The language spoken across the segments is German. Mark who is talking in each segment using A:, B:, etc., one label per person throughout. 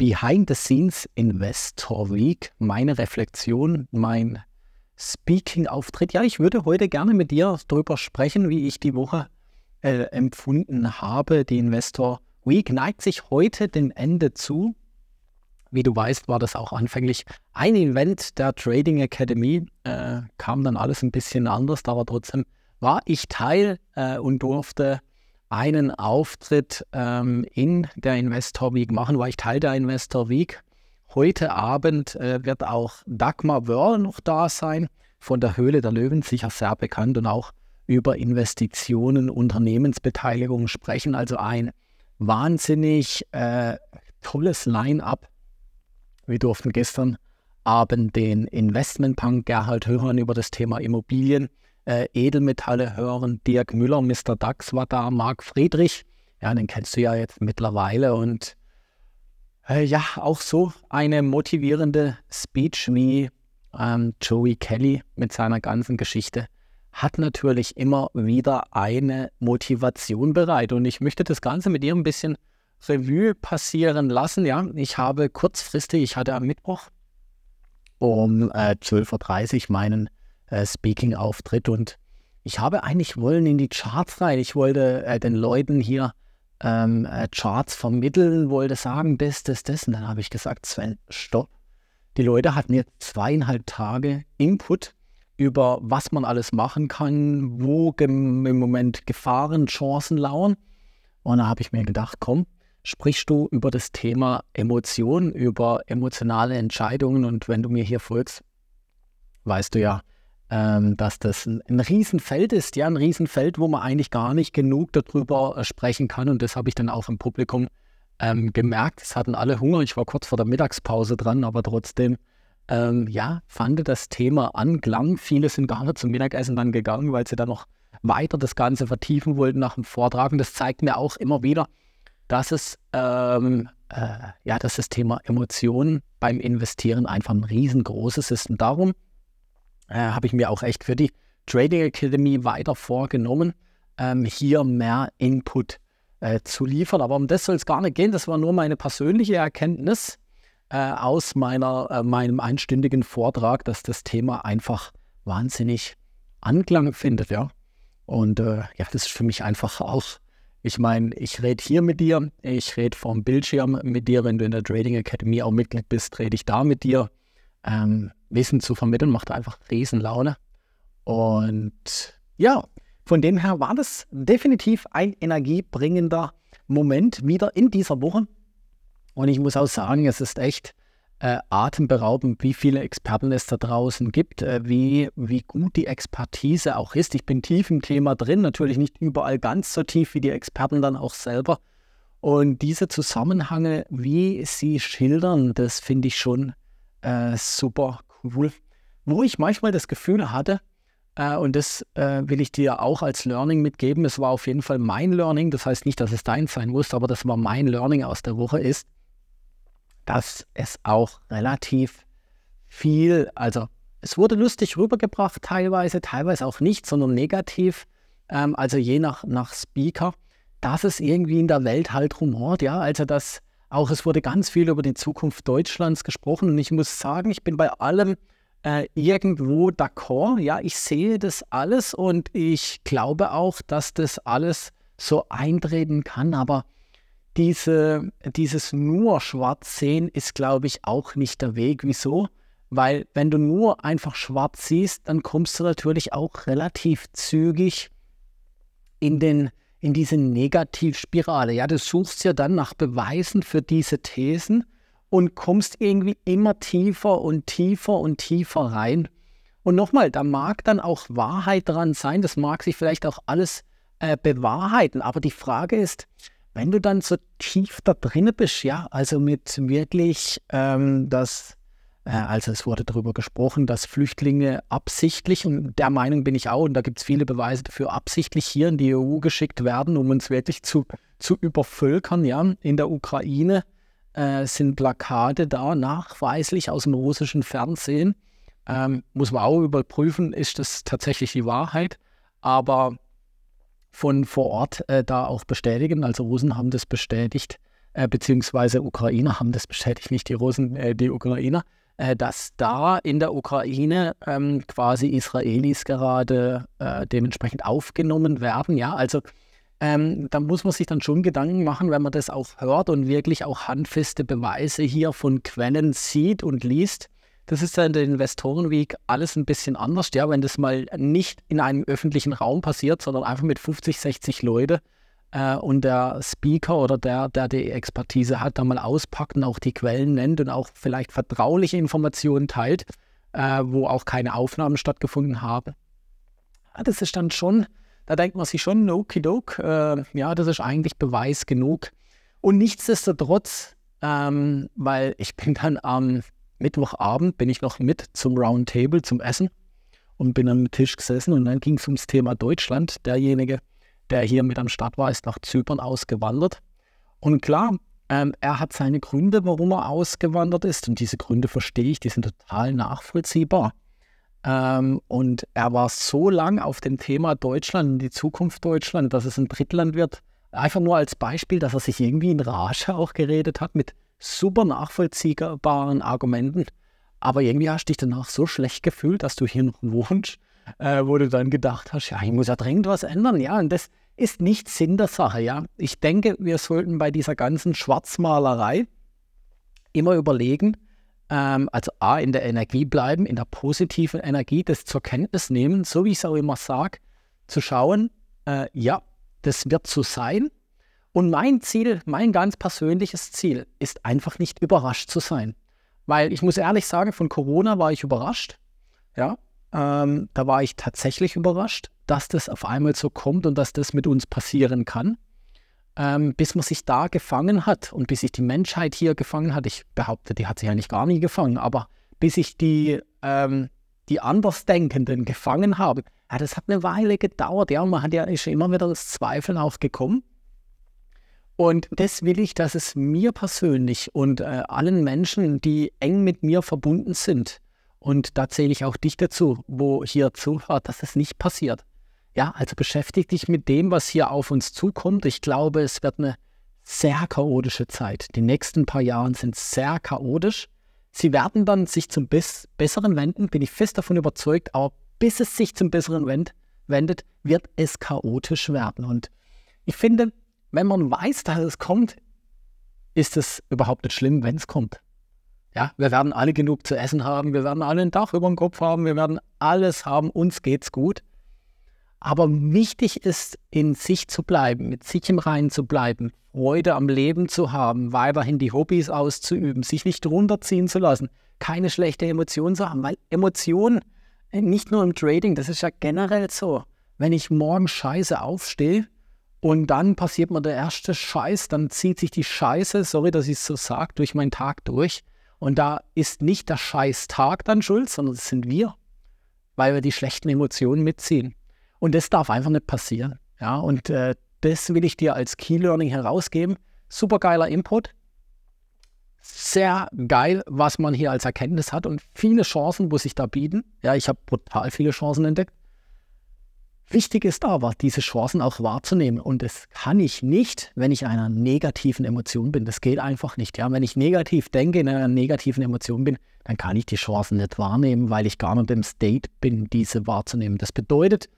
A: Behind the Scenes Investor Week, meine Reflexion, mein Speaking-Auftritt. Ja, ich würde heute gerne mit dir darüber sprechen, wie ich die Woche äh, empfunden habe. Die Investor Week neigt sich heute dem Ende zu. Wie du weißt, war das auch anfänglich ein Event der Trading Academy. Äh, kam dann alles ein bisschen anders, aber trotzdem war ich Teil äh, und durfte einen Auftritt ähm, in der Investor Week machen, war ich Teil der Investor Week. Heute Abend äh, wird auch Dagmar Wörl noch da sein, von der Höhle der Löwen, sicher sehr bekannt und auch über Investitionen, Unternehmensbeteiligung sprechen. Also ein wahnsinnig äh, tolles Line-up. Wir durften gestern Abend den Investmentpunk Gerhard hören über das Thema Immobilien äh, Edelmetalle hören. Dirk Müller, Mr. Dax war da, Marc Friedrich, ja, den kennst du ja jetzt mittlerweile und äh, ja, auch so eine motivierende Speech wie ähm, Joey Kelly mit seiner ganzen Geschichte hat natürlich immer wieder eine Motivation bereit. Und ich möchte das Ganze mit dir ein bisschen Revue passieren lassen. Ja, ich habe kurzfristig, ich hatte am Mittwoch um äh, 12.30 Uhr meinen äh, Speaking-Auftritt und ich habe eigentlich wollen in die Charts rein. Ich wollte äh, den Leuten hier ähm, äh, Charts vermitteln, wollte sagen, das, das, das. Und dann habe ich gesagt, Sven, stopp. Die Leute hatten jetzt zweieinhalb Tage Input über was man alles machen kann, wo im Moment Gefahren, Chancen lauern. Und da habe ich mir gedacht, komm, sprichst du über das Thema Emotionen, über emotionale Entscheidungen. Und wenn du mir hier folgst, weißt du ja, ähm, dass das ein, ein Riesenfeld ist, ja, ein Riesenfeld, wo man eigentlich gar nicht genug darüber äh, sprechen kann. Und das habe ich dann auch im Publikum ähm, gemerkt. Es hatten alle Hunger. Ich war kurz vor der Mittagspause dran, aber trotzdem, ähm, ja, fand das Thema Anklang. Viele sind gar nicht zum Mittagessen dann gegangen, weil sie dann noch weiter das Ganze vertiefen wollten nach dem Vortrag. Und das zeigt mir auch immer wieder, dass es ähm, äh, ja, dass das Thema Emotionen beim Investieren einfach ein riesengroßes ist. Und darum äh, habe ich mir auch echt für die Trading Academy weiter vorgenommen, ähm, hier mehr Input äh, zu liefern. Aber um das soll es gar nicht gehen. Das war nur meine persönliche Erkenntnis äh, aus meiner, äh, meinem einstündigen Vortrag, dass das Thema einfach wahnsinnig Anklang findet. Ja? Und äh, ja, das ist für mich einfach auch ich meine, ich rede hier mit dir, ich rede vom Bildschirm mit dir, wenn du in der Trading Academy auch Mitglied bist, rede ich da mit dir. Ähm, Wissen zu vermitteln, macht einfach Riesenlaune. Und ja, von dem her war das definitiv ein energiebringender Moment wieder in dieser Woche. Und ich muss auch sagen, es ist echt äh, atemberaubend, wie viele Experten es da draußen gibt, äh, wie, wie gut die Expertise auch ist. Ich bin tief im Thema drin, natürlich nicht überall ganz so tief wie die Experten dann auch selber. Und diese Zusammenhänge, wie sie schildern, das finde ich schon äh, super cool. Wo ich manchmal das Gefühl hatte, äh, und das äh, will ich dir auch als Learning mitgeben, es war auf jeden Fall mein Learning, das heißt nicht, dass es dein sein muss, aber das war mein Learning aus der Woche, ist, dass es auch relativ viel, also es wurde lustig rübergebracht teilweise, teilweise auch nicht, sondern negativ, ähm, also je nach, nach Speaker, dass es irgendwie in der Welt halt rumort, ja, also dass auch es wurde ganz viel über die Zukunft Deutschlands gesprochen und ich muss sagen, ich bin bei allem äh, irgendwo d'accord. Ja, ich sehe das alles und ich glaube auch, dass das alles so eintreten kann, aber diese, dieses nur schwarz sehen ist, glaube ich, auch nicht der Weg. Wieso? Weil wenn du nur einfach schwarz siehst, dann kommst du natürlich auch relativ zügig in den in diese Negativspirale. Ja, du suchst ja dann nach Beweisen für diese Thesen und kommst irgendwie immer tiefer und tiefer und tiefer rein. Und nochmal, da mag dann auch Wahrheit dran sein, das mag sich vielleicht auch alles äh, bewahrheiten, aber die Frage ist, wenn du dann so tief da drin bist, ja, also mit wirklich ähm, das also es wurde darüber gesprochen, dass Flüchtlinge absichtlich, und der Meinung bin ich auch, und da gibt es viele Beweise dafür, absichtlich hier in die EU geschickt werden, um uns wirklich zu, zu übervölkern. Ja. In der Ukraine äh, sind Plakate da, nachweislich aus dem russischen Fernsehen. Ähm, muss man auch überprüfen, ist das tatsächlich die Wahrheit. Aber von vor Ort äh, da auch bestätigen, also Russen haben das bestätigt, äh, beziehungsweise Ukrainer haben das bestätigt, nicht die Russen, äh, die Ukrainer, äh, dass da in der Ukraine ähm, quasi Israelis gerade äh, dementsprechend aufgenommen werden. Ja, also ähm, da muss man sich dann schon Gedanken machen, wenn man das auch hört und wirklich auch handfeste Beweise hier von Quellen sieht und liest. Das ist ja in der Investorenweg alles ein bisschen anders, ja, wenn das mal nicht in einem öffentlichen Raum passiert, sondern einfach mit 50, 60 Leute äh, und der Speaker oder der, der die Expertise hat, da mal auspackt und auch die Quellen nennt und auch vielleicht vertrauliche Informationen teilt, äh, wo auch keine Aufnahmen stattgefunden haben. Ja, das ist dann schon, da denkt man sich schon, okidok, äh, ja, das ist eigentlich Beweis genug. Und nichtsdestotrotz, ähm, weil ich bin dann am Mittwochabend, bin ich noch mit zum Roundtable, zum Essen und bin am Tisch gesessen und dann ging es ums Thema Deutschland. Derjenige, der hier mit am Start war, ist nach Zypern ausgewandert. Und klar, ähm, er hat seine Gründe, warum er ausgewandert ist. Und diese Gründe verstehe ich, die sind total nachvollziehbar. Ähm, und er war so lang auf dem Thema Deutschland und die Zukunft Deutschland, dass es ein Drittland wird. Einfach nur als Beispiel, dass er sich irgendwie in Rage auch geredet hat mit super nachvollziehbaren Argumenten. Aber irgendwie hast du dich danach so schlecht gefühlt, dass du hier noch wohnst, äh, wo du dann gedacht hast, ja, ich muss ja dringend was ändern. Ja, und das, ist nicht Sinn der Sache, ja. Ich denke, wir sollten bei dieser ganzen Schwarzmalerei immer überlegen, ähm, also A, in der Energie bleiben, in der positiven Energie, das zur Kenntnis nehmen, so wie ich es auch immer sage, zu schauen, äh, ja, das wird so sein. Und mein Ziel, mein ganz persönliches Ziel, ist einfach nicht überrascht zu sein. Weil ich muss ehrlich sagen, von Corona war ich überrascht. Ja, ähm, da war ich tatsächlich überrascht dass das auf einmal so kommt und dass das mit uns passieren kann. Ähm, bis man sich da gefangen hat und bis sich die Menschheit hier gefangen hat. Ich behaupte, die hat sich eigentlich gar nie gefangen, aber bis sich die, ähm, die Andersdenkenden gefangen haben, ja, das hat eine Weile gedauert. Ja, und man hat ja ist immer wieder das Zweifeln auch gekommen. Und das will ich, dass es mir persönlich und äh, allen Menschen, die eng mit mir verbunden sind, und da zähle ich auch dich dazu, wo hier zuhört, dass es nicht passiert. Ja, also beschäftige dich mit dem, was hier auf uns zukommt. Ich glaube, es wird eine sehr chaotische Zeit. Die nächsten paar Jahre sind sehr chaotisch. Sie werden dann sich zum Bess Besseren wenden, bin ich fest davon überzeugt, aber bis es sich zum Besseren wend wendet, wird es chaotisch werden. Und ich finde, wenn man weiß, dass es kommt, ist es überhaupt nicht schlimm, wenn es kommt. Ja, wir werden alle genug zu essen haben, wir werden alle ein Dach über dem Kopf haben, wir werden alles haben, uns geht's gut. Aber wichtig ist, in sich zu bleiben, mit sich im Reinen zu bleiben, Freude am Leben zu haben, weiterhin die Hobbys auszuüben, sich nicht runterziehen zu lassen, keine schlechte Emotion zu haben, weil Emotionen, äh, nicht nur im Trading, das ist ja generell so. Wenn ich morgen scheiße aufstehe und dann passiert mir der erste Scheiß, dann zieht sich die Scheiße, sorry, dass ich es so sage, durch meinen Tag durch. Und da ist nicht der Scheiß-Tag dann schuld, sondern es sind wir, weil wir die schlechten Emotionen mitziehen. Und das darf einfach nicht passieren. Ja, und äh, das will ich dir als Key Learning herausgeben. Super geiler Input. Sehr geil, was man hier als Erkenntnis hat und viele Chancen, wo sich da bieten. Ja, ich habe brutal viele Chancen entdeckt. Wichtig ist aber, diese Chancen auch wahrzunehmen. Und das kann ich nicht, wenn ich in einer negativen Emotion bin. Das geht einfach nicht. Ja? Wenn ich negativ denke, in einer negativen Emotion bin, dann kann ich die Chancen nicht wahrnehmen, weil ich gar nicht im State bin, diese wahrzunehmen. Das bedeutet,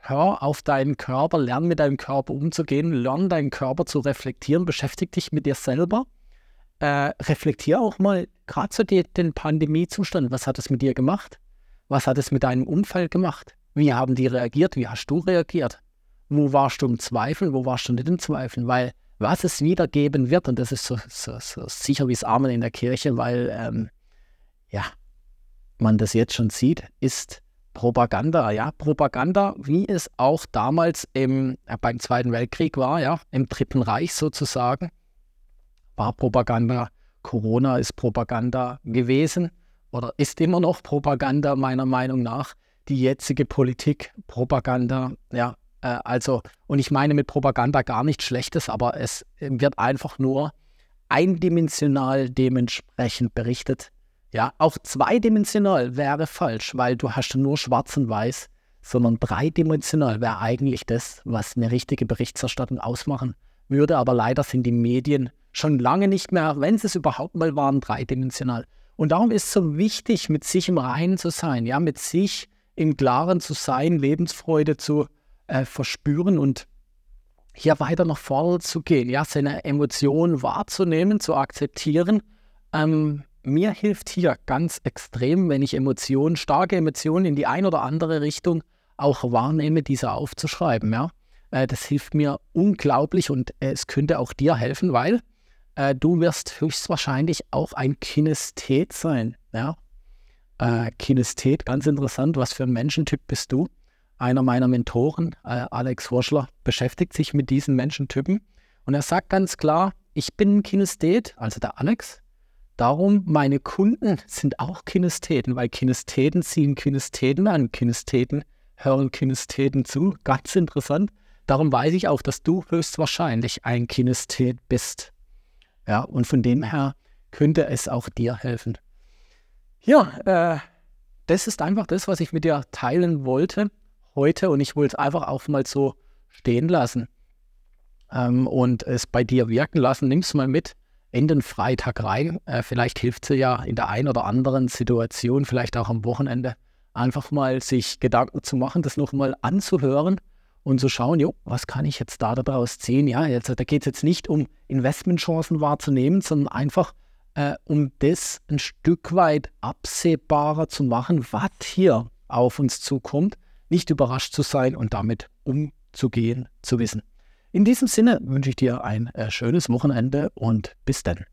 A: hör auf deinen Körper, lern mit deinem Körper umzugehen, lern deinen Körper zu reflektieren, beschäftige dich mit dir selber. Äh, reflektier auch mal gerade so die, den Pandemiezustand. Was hat es mit dir gemacht? Was hat es mit deinem Umfeld gemacht? Wie haben die reagiert? Wie hast du reagiert? Wo warst du im Zweifel? Wo warst du nicht im Zweifel? Weil was es wieder geben wird, und das ist so, so, so sicher wie das Amen in der Kirche, weil ähm, ja, man das jetzt schon sieht, ist Propaganda, ja, Propaganda, wie es auch damals im, äh, beim Zweiten Weltkrieg war, ja, im Dritten Reich sozusagen, war Propaganda. Corona ist Propaganda gewesen oder ist immer noch Propaganda meiner Meinung nach. Die jetzige Politik Propaganda, ja, äh, also, und ich meine mit Propaganda gar nichts Schlechtes, aber es wird einfach nur eindimensional dementsprechend berichtet ja, auch zweidimensional wäre falsch, weil du hast nur schwarz und weiß, sondern dreidimensional wäre eigentlich das, was eine richtige Berichterstattung ausmachen würde. Aber leider sind die Medien schon lange nicht mehr, wenn sie es überhaupt mal waren, dreidimensional. Und darum ist es so wichtig, mit sich im Reinen zu sein, ja, mit sich im Klaren zu sein, Lebensfreude zu äh, verspüren und hier weiter nach vorne zu gehen, ja, seine Emotionen wahrzunehmen, zu akzeptieren. Ähm, mir hilft hier ganz extrem, wenn ich Emotionen, starke Emotionen in die ein oder andere Richtung auch wahrnehme, diese aufzuschreiben, ja. Äh, das hilft mir unglaublich und äh, es könnte auch dir helfen, weil äh, du wirst höchstwahrscheinlich auch ein Kinesthet sein. Ja? Äh, Kinesthet, ganz interessant, was für ein Menschentyp bist du? Einer meiner Mentoren, äh, Alex Horschler, beschäftigt sich mit diesen Menschentypen und er sagt ganz klar, ich bin ein Kinesthet, also der Alex. Darum, meine Kunden sind auch Kinestheten, weil Kinestheten ziehen Kinestheten an. Kinestheten hören Kinestheten zu. Ganz interessant. Darum weiß ich auch, dass du höchstwahrscheinlich ein Kinesthet bist. Ja, und von dem her könnte es auch dir helfen. Ja, äh, das ist einfach das, was ich mit dir teilen wollte heute und ich wollte es einfach auch mal so stehen lassen ähm, und es bei dir wirken lassen. Nimm es mal mit in den Freitag rein. Äh, vielleicht hilft es ja in der einen oder anderen Situation, vielleicht auch am Wochenende, einfach mal sich Gedanken zu machen, das nochmal anzuhören und zu schauen, jo, was kann ich jetzt da daraus ziehen? Ja, jetzt, da geht es jetzt nicht um Investmentchancen wahrzunehmen, sondern einfach äh, um das ein Stück weit absehbarer zu machen, was hier auf uns zukommt, nicht überrascht zu sein und damit umzugehen zu wissen. In diesem Sinne wünsche ich dir ein äh, schönes Wochenende und bis dann.